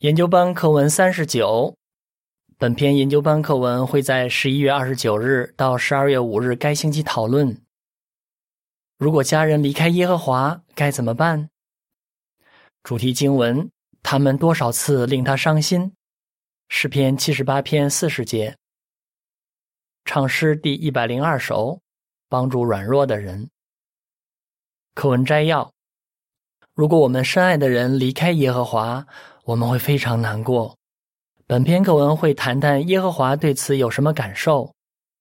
研究班课文三十九，本篇研究班课文会在十一月二十九日到十二月五日该星期讨论。如果家人离开耶和华，该怎么办？主题经文：他们多少次令他伤心？诗篇七十八篇四十节。唱诗第一百零二首，帮助软弱的人。课文摘要：如果我们深爱的人离开耶和华，我们会非常难过。本篇课文会谈谈耶和华对此有什么感受，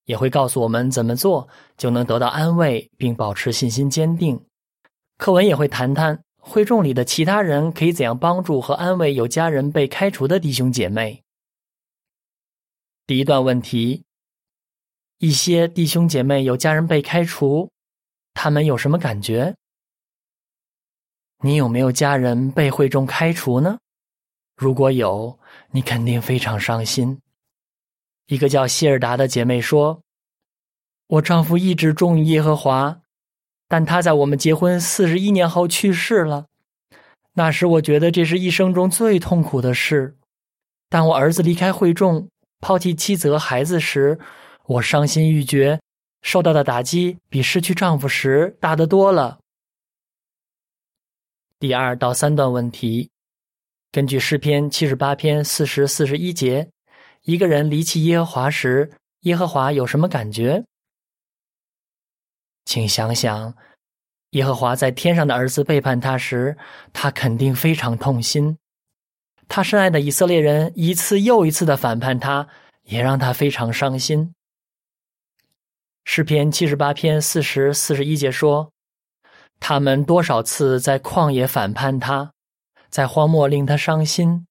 也会告诉我们怎么做就能得到安慰，并保持信心坚定。课文也会谈谈会众里的其他人可以怎样帮助和安慰有家人被开除的弟兄姐妹。第一段问题：一些弟兄姐妹有家人被开除，他们有什么感觉？你有没有家人被会众开除呢？如果有，你肯定非常伤心。一个叫希尔达的姐妹说：“我丈夫一直忠于耶和华，但他在我们结婚四十一年后去世了。那时我觉得这是一生中最痛苦的事。当我儿子离开会众，抛弃妻子和孩子时，我伤心欲绝，受到的打击比失去丈夫时大得多了。”第二到三段问题。根据诗篇七十八篇四十四十一节，一个人离弃耶和华时，耶和华有什么感觉？请想想，耶和华在天上的儿子背叛他时，他肯定非常痛心。他深爱的以色列人一次又一次的反叛他，也让他非常伤心。诗篇七十八篇四十四十一节说：“他们多少次在旷野反叛他。”在荒漠令他伤心，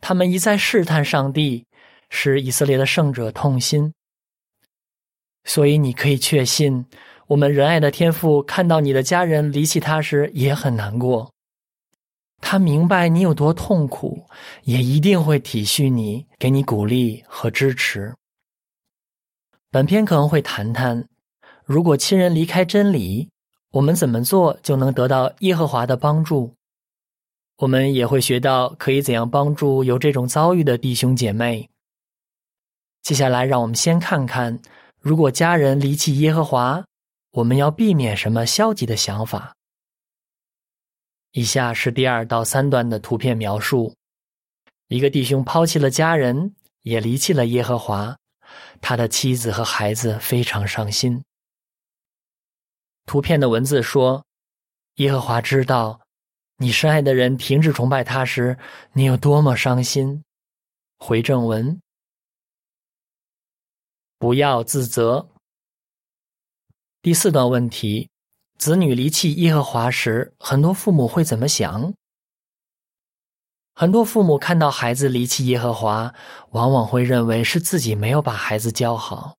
他们一再试探上帝，使以色列的圣者痛心。所以你可以确信，我们仁爱的天父看到你的家人离弃他时也很难过。他明白你有多痛苦，也一定会体恤你，给你鼓励和支持。本篇可能会谈谈，如果亲人离开真理，我们怎么做就能得到耶和华的帮助。我们也会学到可以怎样帮助有这种遭遇的弟兄姐妹。接下来，让我们先看看，如果家人离弃耶和华，我们要避免什么消极的想法。以下是第二到三段的图片描述：一个弟兄抛弃了家人，也离弃了耶和华，他的妻子和孩子非常伤心。图片的文字说：“耶和华知道。”你深爱的人停止崇拜他时，你有多么伤心？回正文，不要自责。第四段问题：子女离弃耶和华时，很多父母会怎么想？很多父母看到孩子离弃耶和华，往往会认为是自己没有把孩子教好。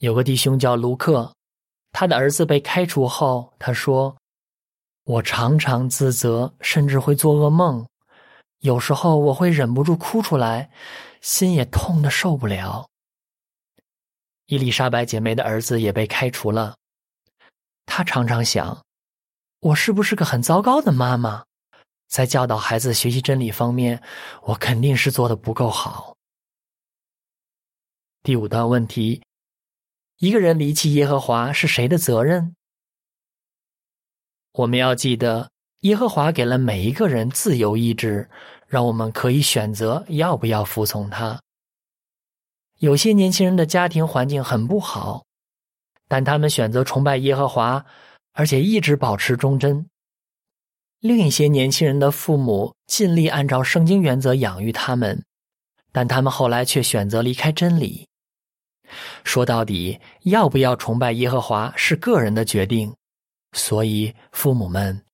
有个弟兄叫卢克，他的儿子被开除后，他说。我常常自责，甚至会做噩梦。有时候我会忍不住哭出来，心也痛的受不了。伊丽莎白姐妹的儿子也被开除了，她常常想：我是不是个很糟糕的妈妈？在教导孩子学习真理方面，我肯定是做的不够好。第五段问题：一个人离弃耶和华是谁的责任？我们要记得，耶和华给了每一个人自由意志，让我们可以选择要不要服从他。有些年轻人的家庭环境很不好，但他们选择崇拜耶和华，而且一直保持忠贞。另一些年轻人的父母尽力按照圣经原则养育他们，但他们后来却选择离开真理。说到底，要不要崇拜耶和华是个人的决定。所以，父母们，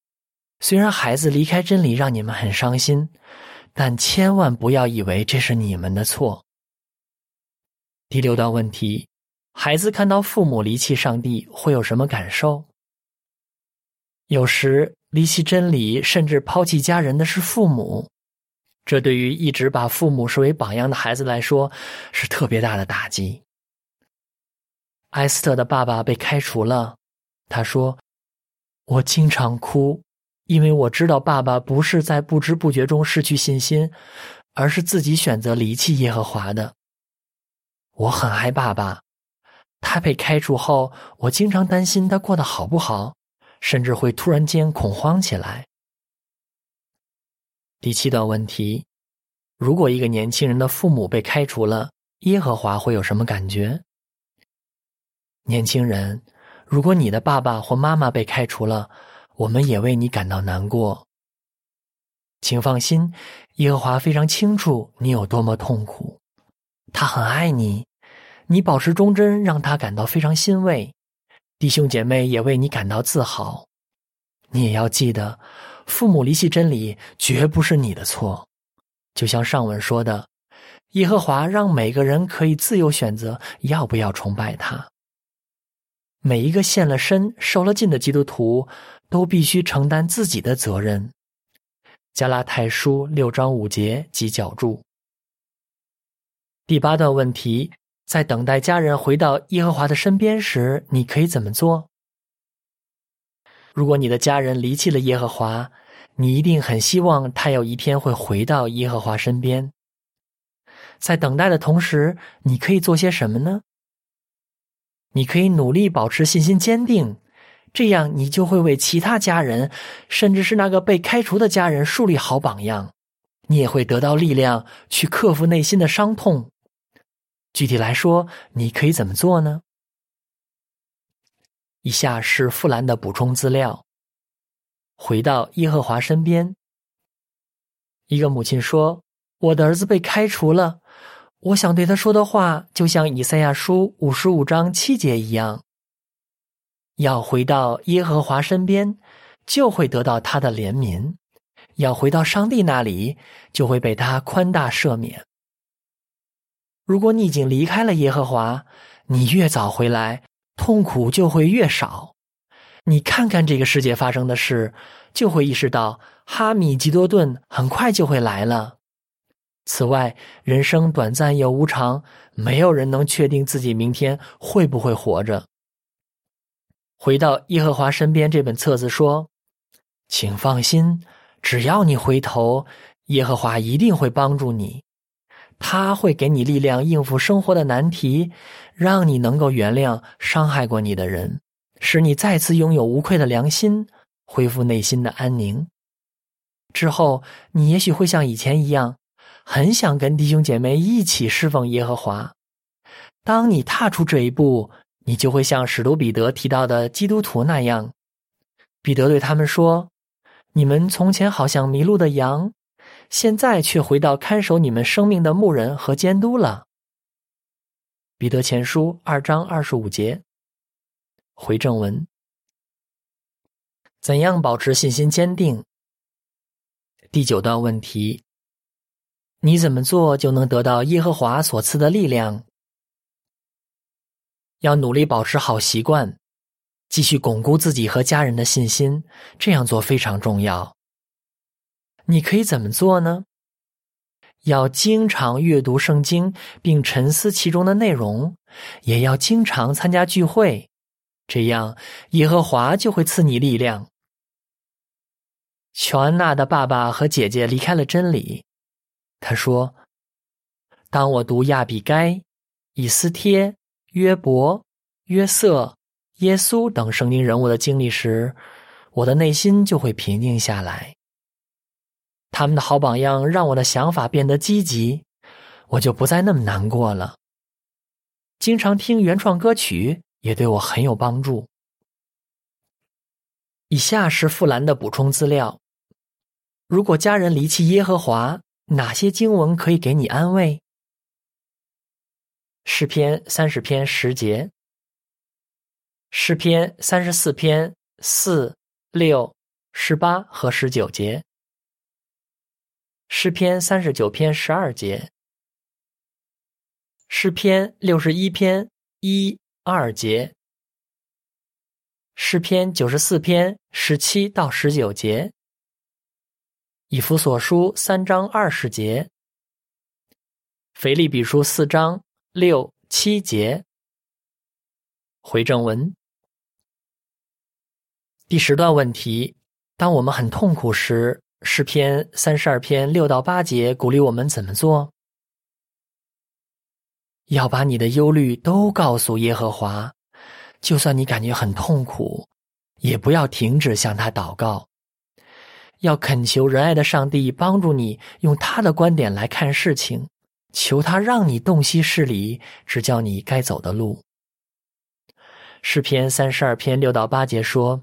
虽然孩子离开真理让你们很伤心，但千万不要以为这是你们的错。第六段问题：孩子看到父母离弃上帝会有什么感受？有时离弃真理，甚至抛弃家人的是父母，这对于一直把父母视为榜样的孩子来说是特别大的打击。埃斯特的爸爸被开除了，他说。我经常哭，因为我知道爸爸不是在不知不觉中失去信心，而是自己选择离弃耶和华的。我很爱爸爸，他被开除后，我经常担心他过得好不好，甚至会突然间恐慌起来。第七道问题：如果一个年轻人的父母被开除了，耶和华会有什么感觉？年轻人，如果你的爸爸或妈妈被开除了，我们也为你感到难过。请放心，耶和华非常清楚你有多么痛苦，他很爱你，你保持忠贞让他感到非常欣慰，弟兄姐妹也为你感到自豪。你也要记得，父母离弃真理绝不是你的错，就像上文说的，耶和华让每个人可以自由选择要不要崇拜他。每一个献了身、受了尽的基督徒。都必须承担自己的责任。加拉太书六章五节及脚注。第八段问题：在等待家人回到耶和华的身边时，你可以怎么做？如果你的家人离弃了耶和华，你一定很希望他有一天会回到耶和华身边。在等待的同时，你可以做些什么呢？你可以努力保持信心坚定。这样，你就会为其他家人，甚至是那个被开除的家人树立好榜样。你也会得到力量去克服内心的伤痛。具体来说，你可以怎么做呢？以下是富兰的补充资料：回到耶和华身边。一个母亲说：“我的儿子被开除了，我想对他说的话，就像以赛亚书五十五章七节一样。”要回到耶和华身边，就会得到他的怜悯；要回到上帝那里，就会被他宽大赦免。如果你已经离开了耶和华，你越早回来，痛苦就会越少。你看看这个世界发生的事，就会意识到哈米吉多顿很快就会来了。此外，人生短暂又无常，没有人能确定自己明天会不会活着。回到耶和华身边，这本册子说：“请放心，只要你回头，耶和华一定会帮助你。他会给你力量应付生活的难题，让你能够原谅伤害过你的人，使你再次拥有无愧的良心，恢复内心的安宁。之后，你也许会像以前一样，很想跟弟兄姐妹一起侍奉耶和华。当你踏出这一步。”你就会像使徒彼得提到的基督徒那样，彼得对他们说：“你们从前好像迷路的羊，现在却回到看守你们生命的牧人和监督了。”彼得前书二章二十五节。回正文：怎样保持信心坚定？第九段问题：你怎么做就能得到耶和华所赐的力量？要努力保持好习惯，继续巩固自己和家人的信心。这样做非常重要。你可以怎么做呢？要经常阅读圣经，并沉思其中的内容；也要经常参加聚会，这样耶和华就会赐你力量。乔安娜的爸爸和姐姐离开了真理。他说：“当我读亚比该、以斯帖。”约伯、约瑟、耶稣等圣经人物的经历时，我的内心就会平静下来。他们的好榜样让我的想法变得积极，我就不再那么难过了。经常听原创歌曲也对我很有帮助。以下是富兰的补充资料：如果家人离弃耶和华，哪些经文可以给你安慰？诗篇三十篇十节，诗篇三十四篇四六十八和十九节，诗篇三十九篇十二节，诗篇六十一篇一二节，诗篇九十四篇十七到十九节，以弗所书三章二十节，腓利比书四章。六七节，回正文。第十段问题：当我们很痛苦时，诗篇三十二篇六到八节鼓励我们怎么做？要把你的忧虑都告诉耶和华，就算你感觉很痛苦，也不要停止向他祷告。要恳求仁爱的上帝帮助你，用他的观点来看事情，求他让你洞悉事理，指教你该走的路。诗篇三十二篇六到八节说。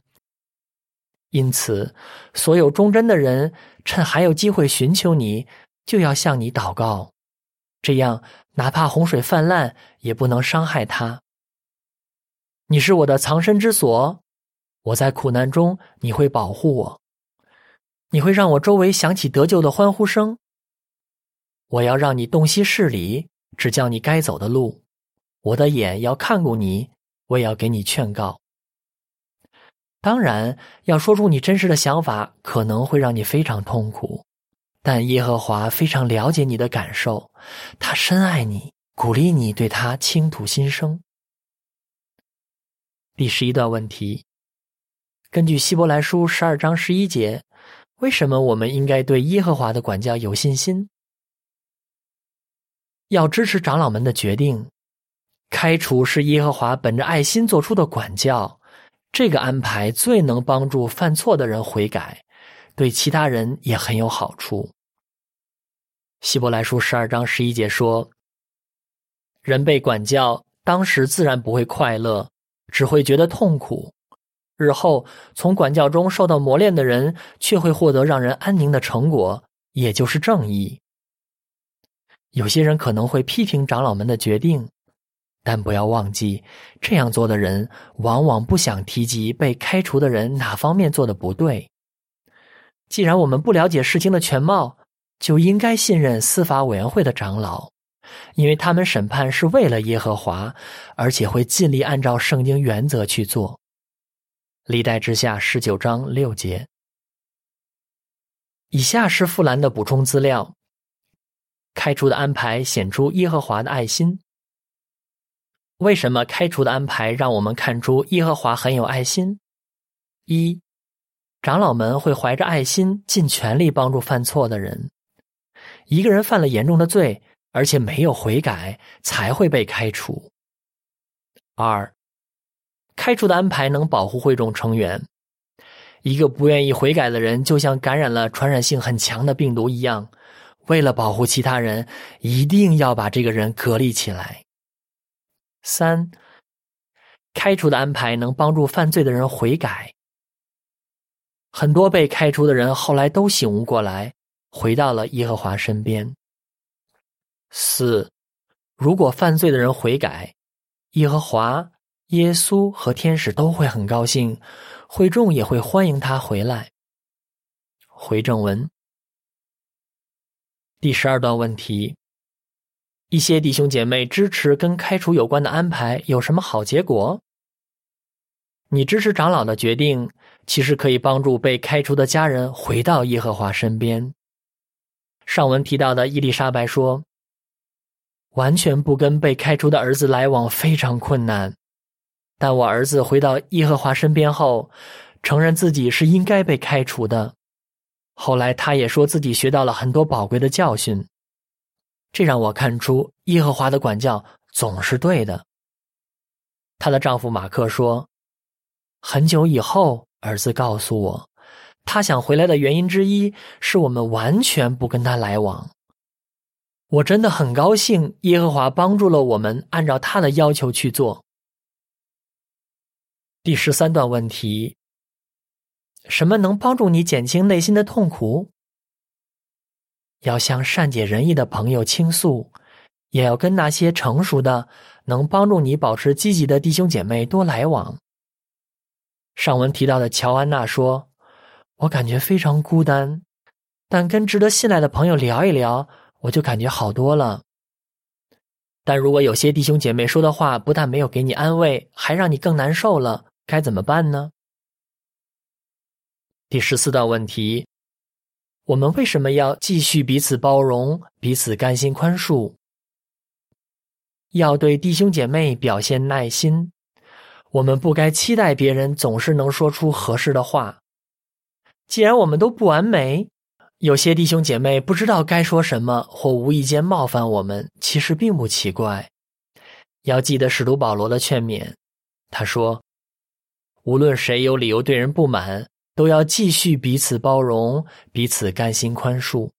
因此，所有忠贞的人趁还有机会寻求你，就要向你祷告，这样哪怕洪水泛滥，也不能伤害他。你是我的藏身之所，我在苦难中你会保护我，你会让我周围响起得救的欢呼声。我要让你洞悉事理，指教你该走的路。我的眼要看顾你，我也要给你劝告。当然，要说出你真实的想法，可能会让你非常痛苦。但耶和华非常了解你的感受，他深爱你，鼓励你对他倾吐心声。第十一段问题：根据希伯来书十二章十一节，为什么我们应该对耶和华的管教有信心？要支持长老们的决定。开除是耶和华本着爱心做出的管教。这个安排最能帮助犯错的人悔改，对其他人也很有好处。希伯来书十二章十一节说：“人被管教，当时自然不会快乐，只会觉得痛苦；日后从管教中受到磨练的人，却会获得让人安宁的成果，也就是正义。”有些人可能会批评长老们的决定。但不要忘记，这样做的人往往不想提及被开除的人哪方面做的不对。既然我们不了解事情的全貌，就应该信任司法委员会的长老，因为他们审判是为了耶和华，而且会尽力按照圣经原则去做。历代之下十九章六节。以下是富兰的补充资料：开除的安排显出耶和华的爱心。为什么开除的安排让我们看出耶和华很有爱心？一，长老们会怀着爱心，尽全力帮助犯错的人。一个人犯了严重的罪，而且没有悔改，才会被开除。二，开除的安排能保护会众成员。一个不愿意悔改的人，就像感染了传染性很强的病毒一样。为了保护其他人，一定要把这个人隔离起来。三，开除的安排能帮助犯罪的人悔改。很多被开除的人后来都醒悟过来，回到了耶和华身边。四，如果犯罪的人悔改，耶和华、耶稣和天使都会很高兴，会众也会欢迎他回来。回正文，第十二段问题。一些弟兄姐妹支持跟开除有关的安排，有什么好结果？你支持长老的决定，其实可以帮助被开除的家人回到耶和华身边。上文提到的伊丽莎白说：“完全不跟被开除的儿子来往非常困难，但我儿子回到耶和华身边后，承认自己是应该被开除的。后来他也说自己学到了很多宝贵的教训。”这让我看出耶和华的管教总是对的。她的丈夫马克说：“很久以后，儿子告诉我，他想回来的原因之一是我们完全不跟他来往。我真的很高兴，耶和华帮助了我们，按照他的要求去做。”第十三段问题：什么能帮助你减轻内心的痛苦？要向善解人意的朋友倾诉，也要跟那些成熟的、能帮助你保持积极的弟兄姐妹多来往。上文提到的乔安娜说：“我感觉非常孤单，但跟值得信赖的朋友聊一聊，我就感觉好多了。”但如果有些弟兄姐妹说的话不但没有给你安慰，还让你更难受了，该怎么办呢？第十四道问题。我们为什么要继续彼此包容、彼此甘心宽恕？要对弟兄姐妹表现耐心。我们不该期待别人总是能说出合适的话。既然我们都不完美，有些弟兄姐妹不知道该说什么，或无意间冒犯我们，其实并不奇怪。要记得使徒保罗的劝勉，他说：“无论谁有理由对人不满，都要继续彼此包容，彼此甘心宽恕。”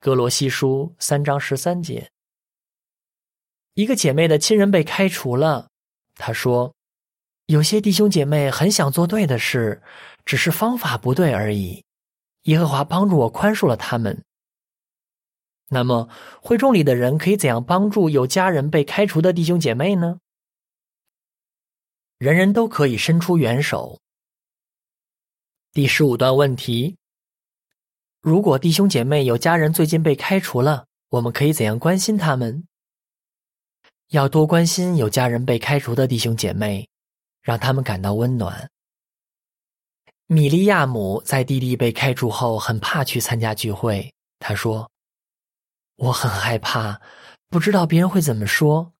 哥罗西书三章十三节。一个姐妹的亲人被开除了，她说：“有些弟兄姐妹很想做对的事，只是方法不对而已。耶和华帮助我宽恕了他们。”那么，会众里的人可以怎样帮助有家人被开除的弟兄姐妹呢？人人都可以伸出援手。第十五段问题。如果弟兄姐妹有家人最近被开除了，我们可以怎样关心他们？要多关心有家人被开除的弟兄姐妹，让他们感到温暖。米利亚姆在弟弟被开除后很怕去参加聚会，他说：“我很害怕，不知道别人会怎么说。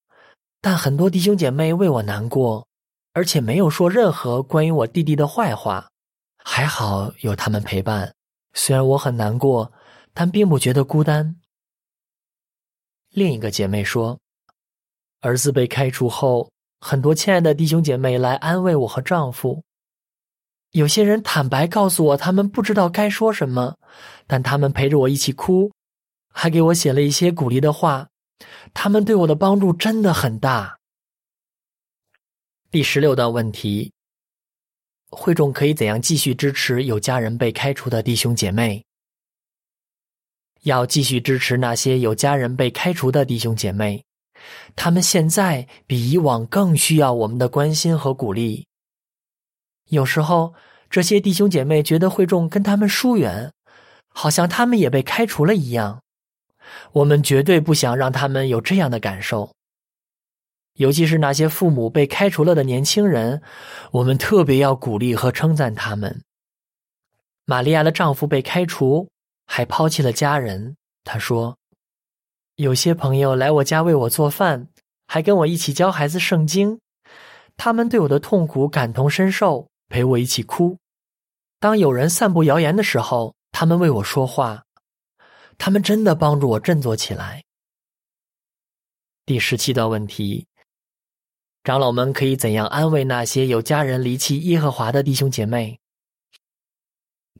但很多弟兄姐妹为我难过，而且没有说任何关于我弟弟的坏话。还好有他们陪伴。”虽然我很难过，但并不觉得孤单。另一个姐妹说：“儿子被开除后，很多亲爱的弟兄姐妹来安慰我和丈夫。有些人坦白告诉我，他们不知道该说什么，但他们陪着我一起哭，还给我写了一些鼓励的话。他们对我的帮助真的很大。”第十六道问题。会众可以怎样继续支持有家人被开除的弟兄姐妹？要继续支持那些有家人被开除的弟兄姐妹，他们现在比以往更需要我们的关心和鼓励。有时候，这些弟兄姐妹觉得会众跟他们疏远，好像他们也被开除了一样。我们绝对不想让他们有这样的感受。尤其是那些父母被开除了的年轻人，我们特别要鼓励和称赞他们。玛利亚的丈夫被开除，还抛弃了家人。她说：“有些朋友来我家为我做饭，还跟我一起教孩子圣经。他们对我的痛苦感同身受，陪我一起哭。当有人散布谣言的时候，他们为我说话。他们真的帮助我振作起来。”第十七道问题。长老们可以怎样安慰那些有家人离弃耶和华的弟兄姐妹？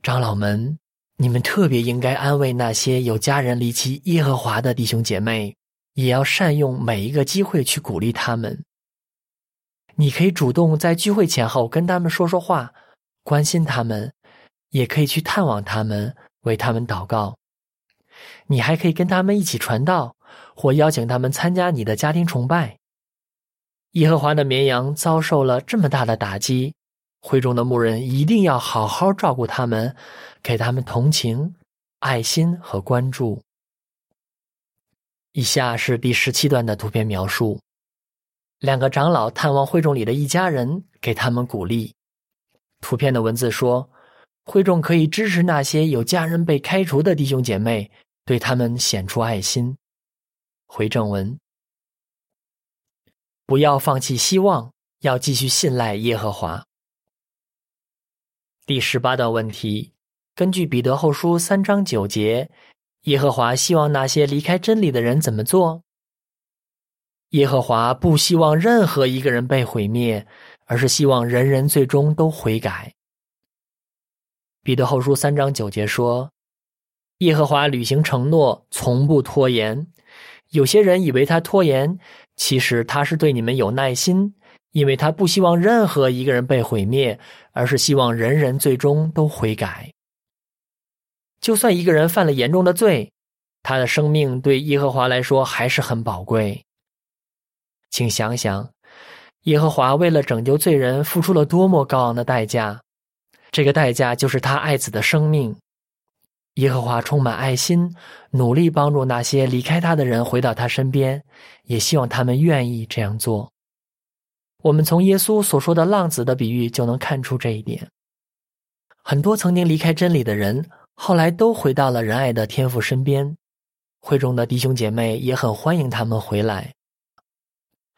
长老们，你们特别应该安慰那些有家人离弃耶和华的弟兄姐妹，也要善用每一个机会去鼓励他们。你可以主动在聚会前后跟他们说说话，关心他们；也可以去探望他们，为他们祷告。你还可以跟他们一起传道，或邀请他们参加你的家庭崇拜。耶和华的绵羊遭受了这么大的打击，会中的牧人一定要好好照顾他们，给他们同情、爱心和关注。以下是第十七段的图片描述：两个长老探望会众里的一家人，给他们鼓励。图片的文字说，会众可以支持那些有家人被开除的弟兄姐妹，对他们显出爱心。回正文。不要放弃希望，要继续信赖耶和华。第十八道问题：根据彼得后书三章九节，耶和华希望那些离开真理的人怎么做？耶和华不希望任何一个人被毁灭，而是希望人人最终都悔改。彼得后书三章九节说：“耶和华履行承诺，从不拖延。”有些人以为他拖延。其实他是对你们有耐心，因为他不希望任何一个人被毁灭，而是希望人人最终都悔改。就算一个人犯了严重的罪，他的生命对耶和华来说还是很宝贵。请想想，耶和华为了拯救罪人付出了多么高昂的代价，这个代价就是他爱子的生命。耶和华充满爱心，努力帮助那些离开他的人回到他身边，也希望他们愿意这样做。我们从耶稣所说的浪子的比喻就能看出这一点。很多曾经离开真理的人，后来都回到了仁爱的天父身边。会中的弟兄姐妹也很欢迎他们回来。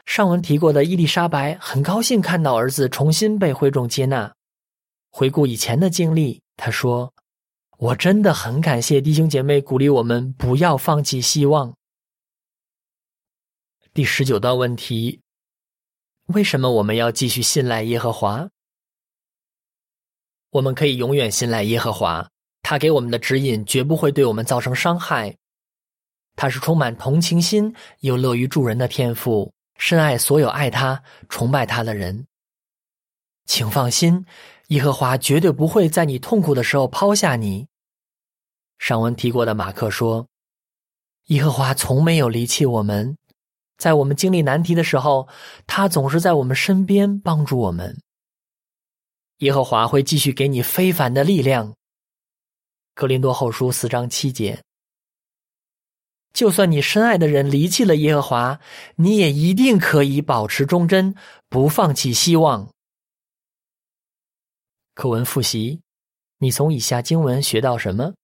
上文提过的伊丽莎白很高兴看到儿子重新被会众接纳。回顾以前的经历。他说：“我真的很感谢弟兄姐妹鼓励我们不要放弃希望。”第十九道问题：为什么我们要继续信赖耶和华？我们可以永远信赖耶和华，他给我们的指引绝不会对我们造成伤害。他是充满同情心又乐于助人的天赋，深爱所有爱他、崇拜他的人。请放心，耶和华绝对不会在你痛苦的时候抛下你。上文提过的马克说：“耶和华从没有离弃我们，在我们经历难题的时候，他总是在我们身边帮助我们。耶和华会继续给你非凡的力量。”格林多后书四章七节。就算你深爱的人离弃了耶和华，你也一定可以保持忠贞，不放弃希望。课文复习，你从以下经文学到什么？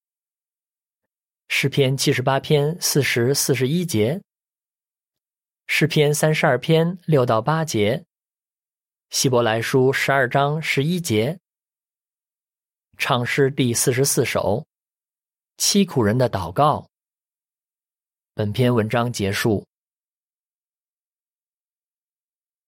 诗篇七十八篇四十四十一节，诗篇三十二篇六到八节，希伯来书十二章十一节，唱诗第四十四首，凄苦人的祷告。本篇文章结束。